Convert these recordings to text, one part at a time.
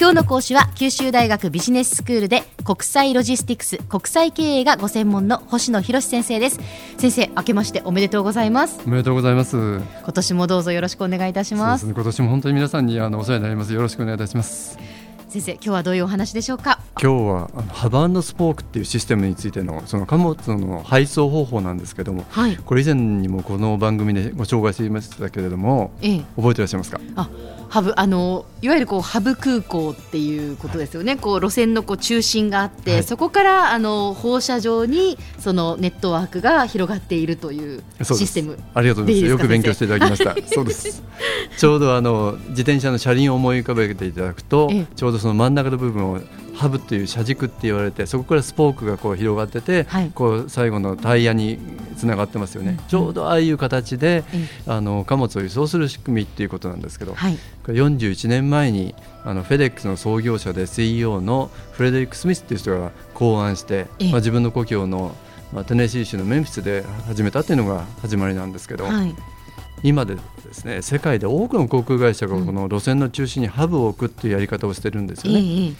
今日の講師は九州大学ビジネススクールで国際ロジスティクス国際経営がご専門の星野博先生です。先生明けましておめでとうございます。おめでとうございます。今年もどうぞよろしくお願いいたします、ね、今年も本当に皆さんにあのお世話になります。よろしくお願いいたします。先生今日はどういうお話でしょうか？今日はあのハバスポークっていうシステムについてのその貨物の配送方法なんですけども、はい、これ以前にもこの番組でご紹介していましたけれども、ええ、覚えていらっしゃいますか？あハブあのいわゆるこうハブ空港っていうことですよね、はい、こう路線のこう中心があって、はい、そこからあの放射状にそのネットワークが広がっているというシステム。ありがとうございます。よく勉強していただきました。そうです。ちょうどあの自転車の車輪を思い浮かべていただくと、ちょうどその真ん中の部分をハブっていう車軸って言われてそこからスポークがこう広がってて、はい、こう最後のタイヤにつながってますよね、うん、ちょうどああいう形で、うん、あの貨物を輸送する仕組みっていうことなんですけど、はい、41年前にあのフェデックスの創業者で CEO のフレデリック・スミスっていう人が考案して、まあ、自分の故郷の、まあ、テネシー州のメンフィスで始めたっていうのが始まりなんですけど。はい今でですね世界で多くの航空会社がこの路線の中心にハブを置くっていうやり方をしてるんですよね。うん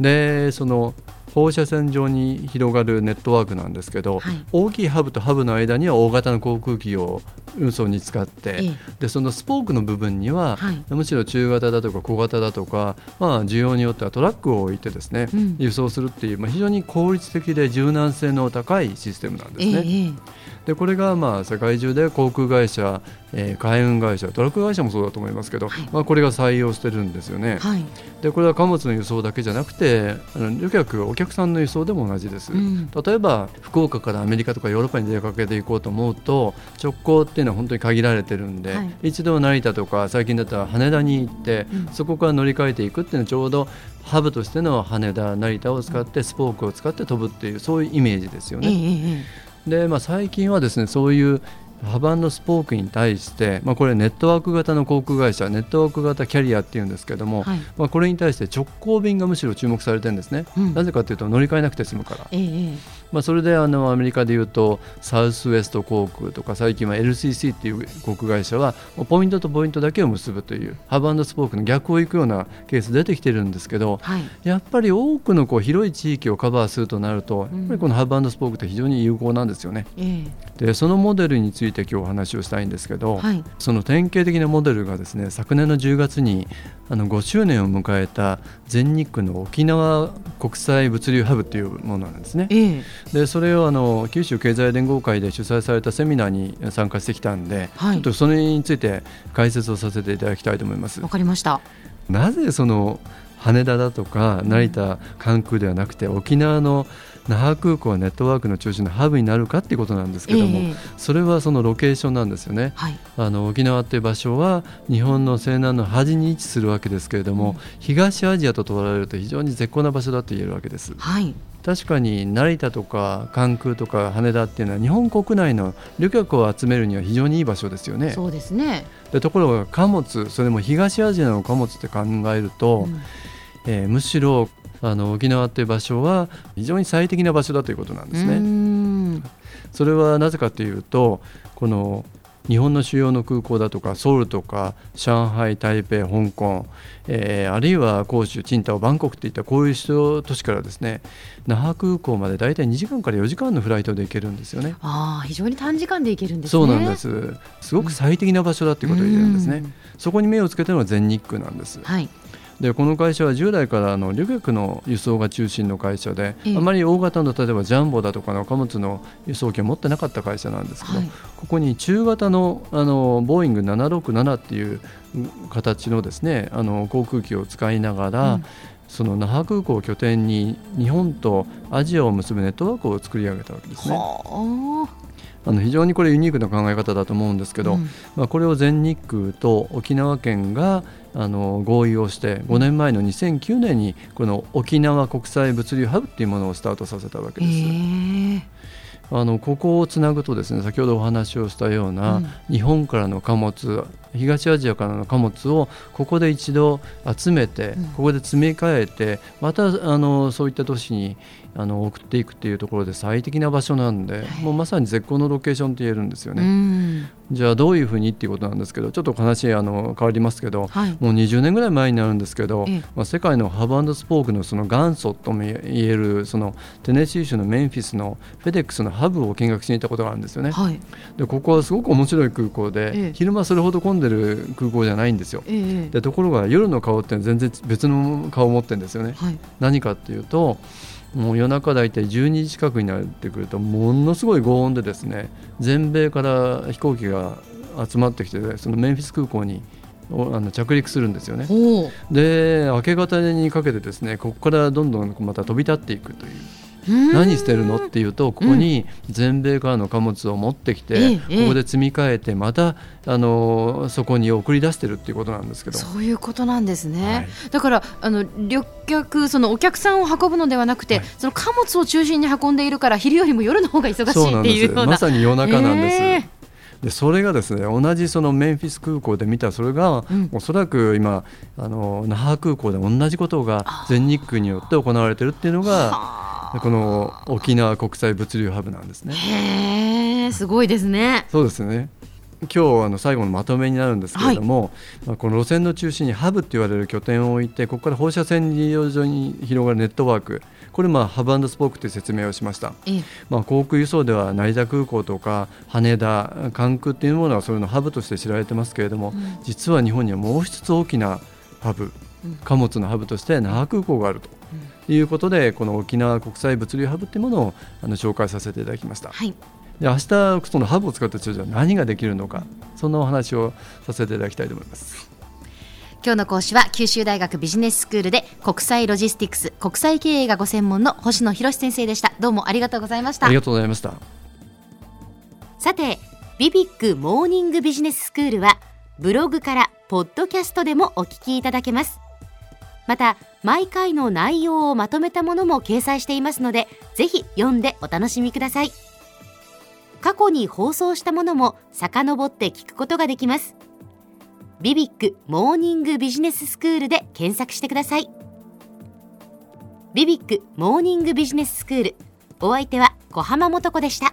でその放射線上に広がるネットワークなんですけど、はい、大きいハブとハブの間には大型の航空機を運送に使って、えでそのスポークの部分には、はい、むしろ中型だとか小型だとか、まあ、需要によってはトラックを置いてですね、うん、輸送するっていう、まあ、非常に効率的で柔軟性の高いシステムなんですね。えでこれがまあ世界中で航空会社、えー、海運会社トラック会社もそうだと思いますけど、はい、まあ、これが採用してるんですよね。はい、でこれは貨物の輸送だけじゃなくてあの旅客お客さんの輸送でも同じです、うん、例えば福岡からアメリカとかヨーロッパに出かけていこうと思うと直行っていうのは本当に限られてるんで、はい、一度成田とか最近だったら羽田に行って、うん、そこから乗り換えていくっていうのはちょうどハブとしての羽田成田を使ってスポークを使って飛ぶっていうそういうイメージですよね。ええ。で、まあ、最近はですねそういうハバンのスポークに対して、まあ、これネットワーク型の航空会社ネットワーク型キャリアっていうんですけども、はい、まあ、これに対して直行便がむしろ注目されてるんですね、うん、なぜかというと乗り換えなくて済むから、えー、まあ、それであのアメリカでいうとサウスウエスト航空とか最近は LCC っていう航空会社はポイントとポイントだけを結ぶというハバンスポークの逆を行くようなケース出てきてるんですけど、はい、やっぱり多くのこう広い地域をカバーするとなると、やっぱりこのハバンスポークって非常に有効なんですよね。えー、でそのモデルについて今日お話をしたいんですけど、はい、その典型的なモデルがですね昨年の10月にあの5周年を迎えた全日空の沖縄国際物流ハブというものなんですね。えー、でそれをあの九州経済連合会で主催されたセミナーに参加してきたんで、はい、ちょっとそれについて解説をさせていただきたいと思います。わかりました。なぜその羽田だとか成田関空ではなくて沖縄の那覇空港はネットワークの中心のハブになるかっていうことなんですけども、えー、それはそのロケーションなんですよね、はい、あの沖縄っていう場所は日本の西南の端に位置するわけですけれども、うん、東アジアと捉えると非常に絶好な場所だと言えるわけです。はい。確かに成田とか関空とか羽田っていうのは日本国内の旅客を集めるには非常にいい場所ですよね。そうですね。でところが貨物それも東アジアの貨物って考えると、うん、えー、むしろあの沖縄という場所は非常に最適な場所だということなんですね。それはなぜかというとこの日本の主要の空港だとかソウルとか上海、台北、香港、えー、あるいは広州、青島、バンコクといったこういう首都都市からですね那覇空港まで大体2時間から4時間のフライトで行けるんですよね。あ非常に短時間で行けるんです、ね、そうなんですすごく最適な場所だということを言えるんですね。そこに目をつけたのは全日空なんです。はいでこの会社は従来からあの旅客の輸送が中心の会社で、あまり大型の例えばジャンボだとかの貨物の輸送機を持ってなかった会社なんですけど、はい、ここに中型のあのボーイング767っていう形のですねあの航空機を使いながら、うん。その那覇空港を拠点に日本とアジアを結ぶネットワークを作り上げたわけですね。あの非常にこれユニークな考え方だと思うんですけど、うん、まあ、これを全日空と沖縄県があの合意をして5年前の2009年にこの沖縄国際物流ハブっていうものをスタートさせたわけです。え。ーあのここをつなぐとですね先ほどお話をしたような、うん、日本からの貨物東アジアからの貨物をここで一度集めて、うん、ここで積み替えてまたあのそういった都市にあの送っていくっていうところで最適な場所なんで、もうまさに絶好のロケーションと言えるんですよね。じゃあどういうふうにっていうことなんですけどちょっと話あの変わりますけど、はい、もう20年ぐらい前になるんですけど、まあ、世界のハブスポークのその元祖とも言えるそのテネシー州のメンフィスのフェデックスのハブを見学しに行ったことがあるんですよね。はい、でここはすごく面白い空港で、昼間それほど混んでる空港じゃないんですよ。でところが夜の顔って全然別の顔を持ってるんですよね。はい、何かっていうともう夜中大体12時近くになってくるとものすごい轟音でですね全米から飛行機が集まってきてそのメンフィス空港にあの着陸するんですよね。で明け方にかけてですねここからどんどんまた飛び立っていくという。何してるの？っていうとここに全米からの貨物を持ってきて、ここで積み替えてまたあのそこに送り出してるっていうことなんですけど。そういうことなんですね、はい、だからあの旅客そのお客さんを運ぶのではなくて、はい、その貨物を中心に運んでいるから昼よりも夜の方が忙しいっていうような。まさに夜中なんです、えーでそれがですね同じそのメンフィス空港で見たそれが、うん、おそらく今あの那覇空港で同じことが全日空によって行われてるっていうのがこの沖縄国際物流ハブなんですね。へえ、すごいですね。そうですね。今日あの最後のまとめになるんですけれども、はい、まあ、この路線の中心にハブと言われる拠点を置いてここから放射線利用所に広がるネットワークこれまあハブスポークという説明をしました、まあ、航空輸送では成田空港とか羽田関空っていうものはそれのハブとして知られてますけれども、うん、実は日本にはもう一つ大きなハブ貨物のハブとして那覇空港があると。いうことでこの沖縄国際物流ハブっていうものをあの紹介させていただきました。はい。で明日そのハブを使った長者は何ができるのかそんなお話をさせていただきたいと思います。今日の講師は九州大学ビジネススクールで国際ロジスティクス国際経営がご専門の星野博先生でした。どうもありがとうございました。ありがとうございました。さてビビックモーニングビジネススクールはブログからポッドキャストでもお聞きいただけます。また毎回の内容をまとめたものも掲載していますのでぜひ読んでお楽しみください。過去に放送したものも遡って聞くことができます。ビビックモーニングビジネススクールで検索してください。ビビックモーニングビジネススクールお相手は小浜もとこでした。